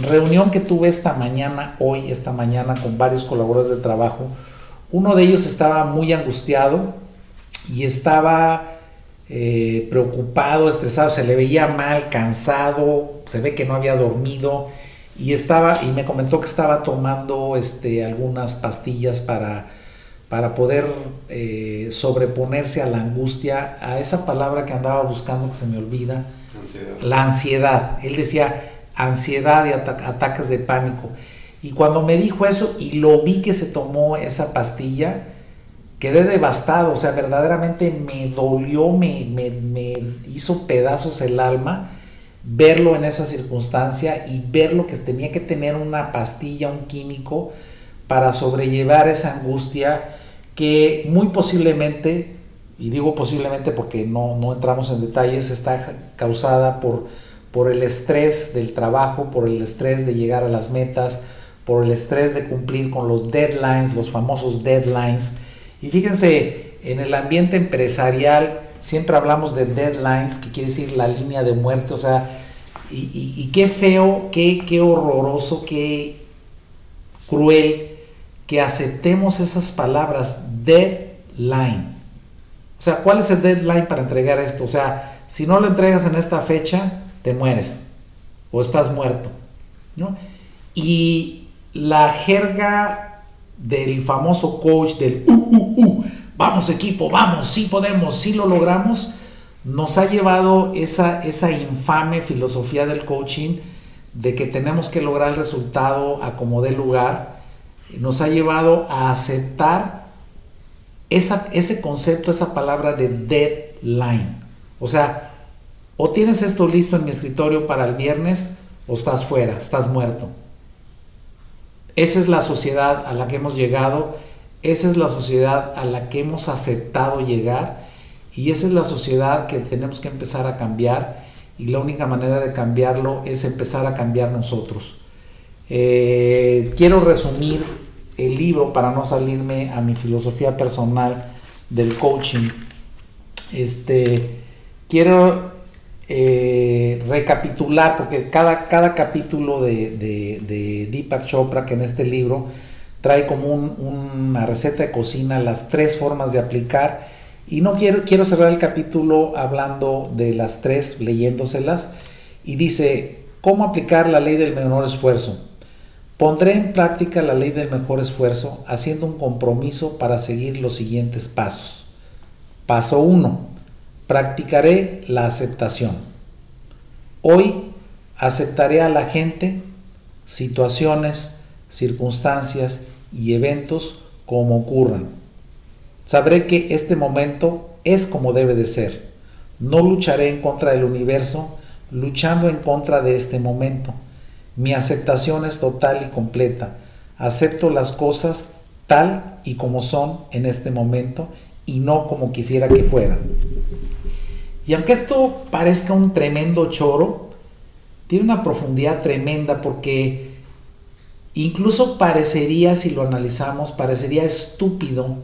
reunión que tuve esta mañana, hoy, esta mañana, con varios colaboradores de trabajo, uno de ellos estaba muy angustiado y estaba eh, preocupado, estresado, se le veía mal, cansado, se ve que no había dormido y estaba y me comentó que estaba tomando este, algunas pastillas para para poder eh, sobreponerse a la angustia, a esa palabra que andaba buscando que se me olvida, la ansiedad. Él decía ansiedad y ataques de pánico. Y cuando me dijo eso y lo vi que se tomó esa pastilla, quedé devastado, o sea, verdaderamente me dolió, me, me, me hizo pedazos el alma verlo en esa circunstancia y ver lo que tenía que tener una pastilla, un químico, para sobrellevar esa angustia que muy posiblemente, y digo posiblemente porque no, entramos en detalles, está causada por, por el estrés del trabajo, por el estrés de llegar a las metas, por el estrés de cumplir con los deadlines, los famosos deadlines. Y fíjense, en el ambiente empresarial siempre hablamos de deadlines, que quiere decir la línea de muerte, o sea, y, qué feo, qué, qué horroroso, qué cruel que aceptemos esas palabras deadline. O sea, ¿cuál es el deadline para entregar esto? O sea, si no lo entregas en esta fecha, te mueres o estás muerto. Y la jerga del famoso coach del uh, uh, uh, vamos equipo, vamos, sí podemos, sí lo logramos, nos ha llevado esa, esa infame filosofía del coaching de que tenemos que lograr el resultado a como dé lugar nos ha llevado a aceptar esa, ese concepto, esa palabra de deadline. O sea, o tienes esto listo en mi escritorio para el viernes o estás fuera, estás muerto. Esa es la sociedad a la que hemos llegado, esa es la sociedad a la que hemos aceptado llegar y esa es la sociedad que tenemos que empezar a cambiar y la única manera de cambiarlo es empezar a cambiar nosotros. Eh, quiero resumir el libro para no salirme a mi filosofía personal del coaching. Este, quiero eh, recapitular, porque cada, cada capítulo de, de, Deepak Chopra, que en este libro trae como una receta de cocina, las tres formas de aplicar. Y no quiero, quiero cerrar el capítulo hablando de las tres, leyéndoselas. Y dice, ¿cómo aplicar la ley del menor esfuerzo? Pondré en práctica la ley del mejor esfuerzo haciendo un compromiso para seguir los siguientes pasos. Paso 1. Practicaré la aceptación. Hoy aceptaré a la gente, situaciones, circunstancias y eventos como ocurran. Sabré que este momento es como debe de ser. No lucharé en contra del universo, luchando en contra de este momento. Mi aceptación es total y completa. Acepto las cosas tal y como son en este momento y no como quisiera que fueran. Y aunque esto parezca un tremendo choro, tiene una profundidad tremenda porque Incluso parecería, si lo analizamos, parecería estúpido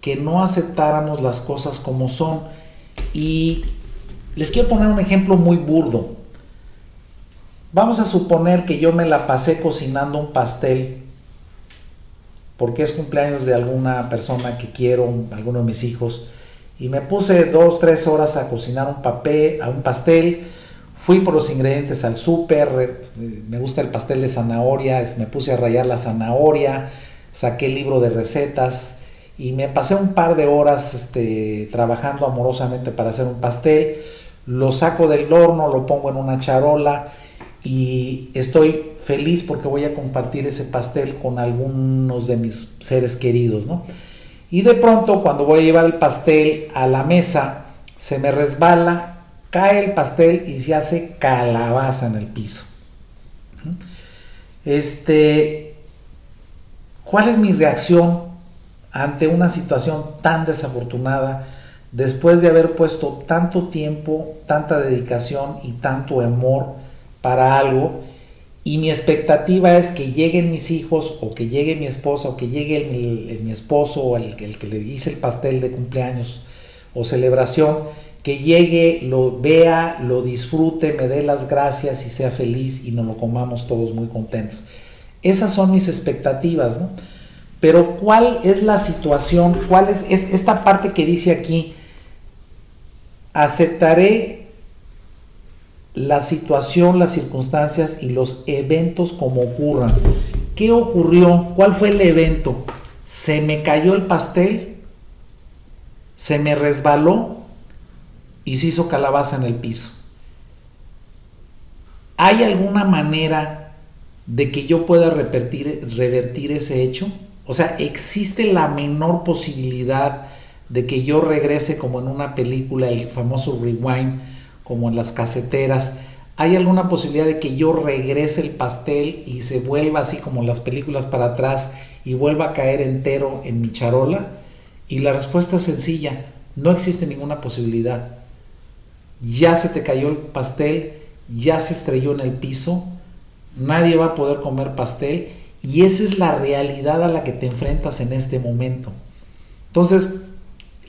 que no aceptáramos las cosas como son. Y les quiero poner un ejemplo muy burdo. Vamos a suponer que yo me la pasé cocinando un pastel porque es cumpleaños de alguna persona que quiero, alguno de mis hijos, y me puse dos, tres horas a cocinar un papel, a un pastel, Fui por los ingredientes al súper, me gusta el pastel de zanahoria, me puse a rayar la zanahoria, saqué el libro de recetas y me pasé un par de horas este, trabajando amorosamente para hacer un pastel. Lo saco del horno, lo pongo en una charola y estoy feliz porque voy a compartir ese pastel con algunos de mis seres queridos, Y de pronto cuando voy a llevar el pastel a la mesa, se me resbala cae el pastel y se hace calabaza en el piso. Este, ¿cuál es mi reacción ante una situación tan desafortunada después de haber puesto tanto tiempo, tanta dedicación y tanto amor para algo? Y mi expectativa es que lleguen mis hijos o que llegue mi esposa o que llegue mi esposo o el, el que le hice el pastel de cumpleaños o celebración que llegue, lo vea, lo disfrute, me dé las gracias y sea feliz y nos lo comamos todos muy contentos. Esas son mis expectativas, ¿no? Pero ¿cuál es la situación? ¿Cuál es, esta parte que dice aquí? Aceptaré la situación, las circunstancias y los eventos como ocurran. ¿Qué ocurrió? ¿Cuál fue el evento? ¿Se me cayó el pastel? ¿Se me resbaló? y se hizo calabaza en el piso. ¿Hay alguna manera de que yo pueda revertir, ese hecho? O sea, ¿existe la menor posibilidad de que yo regrese como en una película, el famoso rewind, como en las caseteras? ¿Hay alguna posibilidad de que yo regrese el pastel y se vuelva así como las películas para atrás y vuelva a caer entero en mi charola? Y la respuesta es sencilla, no existe ninguna posibilidad ya se te cayó el pastel, ya se estrelló en el piso, nadie va a poder comer pastel y esa es la realidad a la que te enfrentas en este momento. Entonces,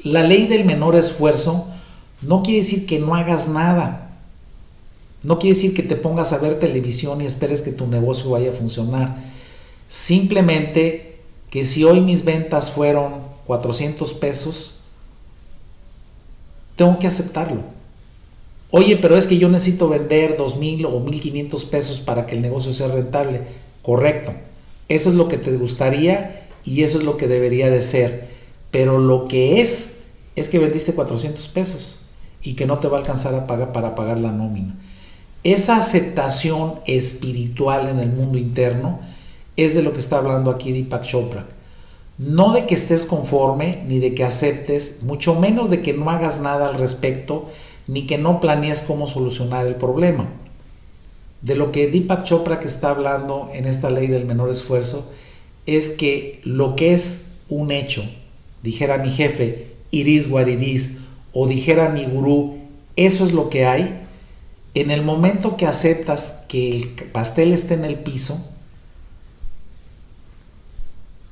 la ley del menor esfuerzo no quiere decir que no hagas nada. No quiere decir que te pongas a ver televisión y esperes que tu negocio vaya a funcionar. Simplemente que si hoy mis ventas fueron 400 pesos, tengo que aceptarlo Oye, pero es que yo necesito vender dos mil o mil quinientos pesos para que el negocio sea rentable. Correcto. Eso es lo que te gustaría y eso es lo que debería de ser. Pero lo que es es que vendiste 400 pesos y que no te va a alcanzar a pagar para pagar la nómina. Esa aceptación espiritual en el mundo interno es de lo que está hablando aquí Deepak Chopra. No de que estés conforme ni de que aceptes, mucho menos de que no hagas nada al respecto, ni que no planees cómo solucionar el problema. De lo que Deepak Chopra que está hablando en esta ley del menor esfuerzo es que lo que es un hecho, dijera mi jefe, iris guaridis, o dijera mi gurú, eso es lo que hay, en el momento que aceptas que el pastel esté en el piso,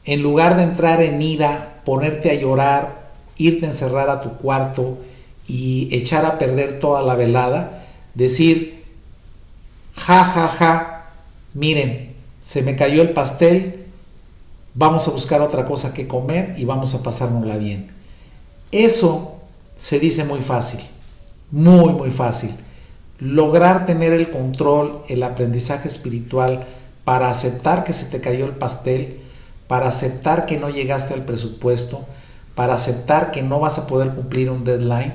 en lugar de entrar en ira, ponerte a llorar, irte a encerrar a tu cuarto, y echar a perder toda la velada, decir, ja, ja, ja, miren, se me cayó el pastel, vamos a buscar otra cosa que comer y vamos a pasárnosla bien. Eso se dice muy fácil, muy, muy fácil. Lograr tener el control, el aprendizaje espiritual para aceptar que se te cayó el pastel, para aceptar que no llegaste al presupuesto, para aceptar que no vas a poder cumplir un deadline,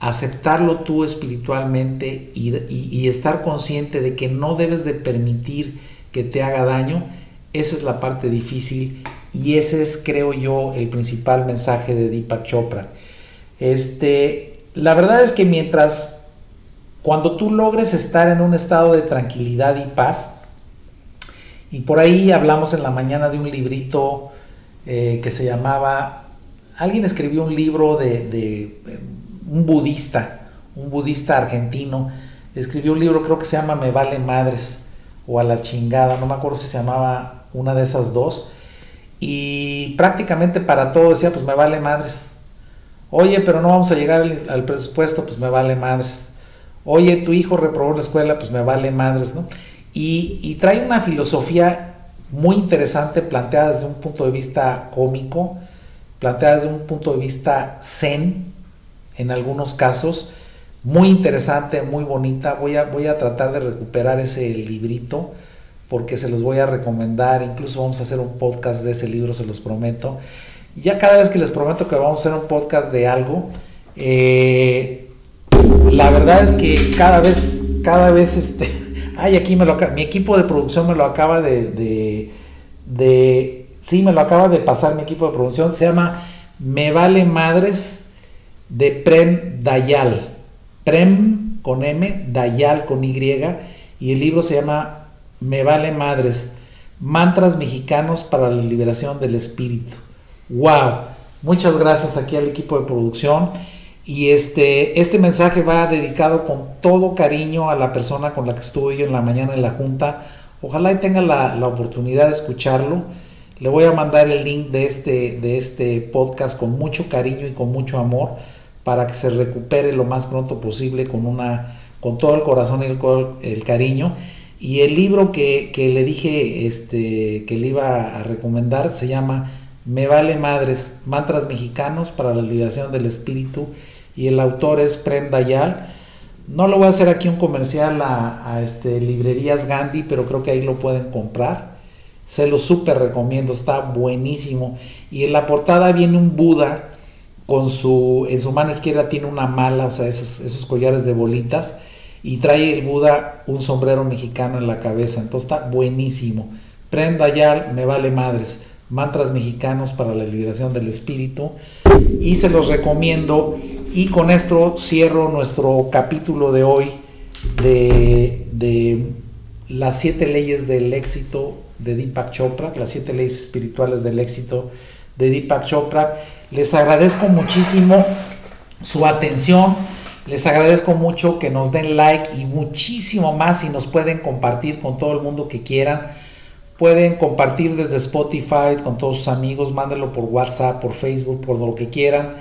aceptarlo tú espiritualmente y, estar consciente de que no debes de permitir que te haga daño, esa es la parte difícil y ese es, creo yo, el principal mensaje de Deepak Chopra. Este, la verdad es que mientras, cuando tú logres estar en un estado de tranquilidad y paz, y por ahí hablamos en la mañana de un librito eh, que se llamaba, alguien escribió un libro de, de un budista, un budista argentino, escribió un libro creo que se llama Me vale madres o a la chingada, no me acuerdo si se llamaba una de esas dos, y prácticamente para todo decía, pues me vale madres. Oye, pero no vamos a llegar al, presupuesto, pues me vale madres. Oye, tu hijo reprobó la escuela, pues me vale madres, ¿no? Y, trae una filosofía muy interesante planteada desde un punto de vista cómico, planteada desde un punto de vista zen, en algunos casos, muy interesante, muy bonita. Voy a, voy a tratar de recuperar ese librito porque se los voy a recomendar, incluso vamos a hacer un podcast de ese libro, se los prometo. Ya cada vez que les prometo que vamos a hacer un podcast de algo, eh, la verdad es que cada vez, cada vez, este, ay, aquí me lo mi equipo de producción me lo acaba de, de, de, sí, me lo acaba de pasar mi equipo de producción, se llama Me Vale Madres de Prem Dayal, Prem con M, Dayal con Y, y el libro se llama me vale madres. Mantras mexicanos para la liberación del espíritu. ¡Wow! Muchas gracias aquí al equipo de producción. Y este, este mensaje va dedicado con todo cariño a la persona con la que estuve yo en la mañana en la junta. Ojalá y tenga la, la oportunidad de escucharlo. Le voy a mandar el link de este, de este podcast con mucho cariño y con mucho amor para que se recupere lo más pronto posible con, una, con todo el corazón y el, el cariño. Y el libro que, le dije este, que le iba a recomendar se llama Me vale madres, mantras mexicanos para la liberación del espíritu y el autor es Prem Dayal. No lo voy a hacer aquí un comercial a, este, librerías Gandhi, pero creo que ahí lo pueden comprar. Se lo súper recomiendo, está buenísimo. Y en la portada viene un Buda con su, en su mano izquierda tiene una mala, o sea, esos, collares de bolitas y trae el Buda un sombrero mexicano en la cabeza. Entonces está buenísimo. Prenda ya, me vale madres. Mantras mexicanos para la liberación del espíritu. Y se los recomiendo. Y con esto cierro nuestro capítulo de hoy de, de las siete leyes del éxito de Deepak Chopra, las siete leyes espirituales del éxito de Deepak Chopra. Les agradezco muchísimo su atención les agradezco mucho que nos den like y muchísimo más si nos pueden compartir con todo el mundo que quieran. Pueden compartir desde Spotify con todos sus amigos, mándenlo por WhatsApp, por Facebook, por lo que quieran.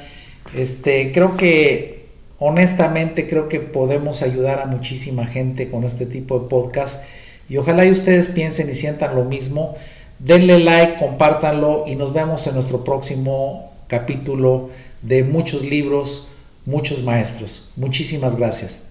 Este, creo que honestamente creo que podemos ayudar a muchísima gente con este tipo de podcast y ojalá y ustedes piensen y sientan lo mismo. Denle like, compártanlo y nos vemos en nuestro próximo capítulo de muchos libros muchos maestros. Muchísimas gracias.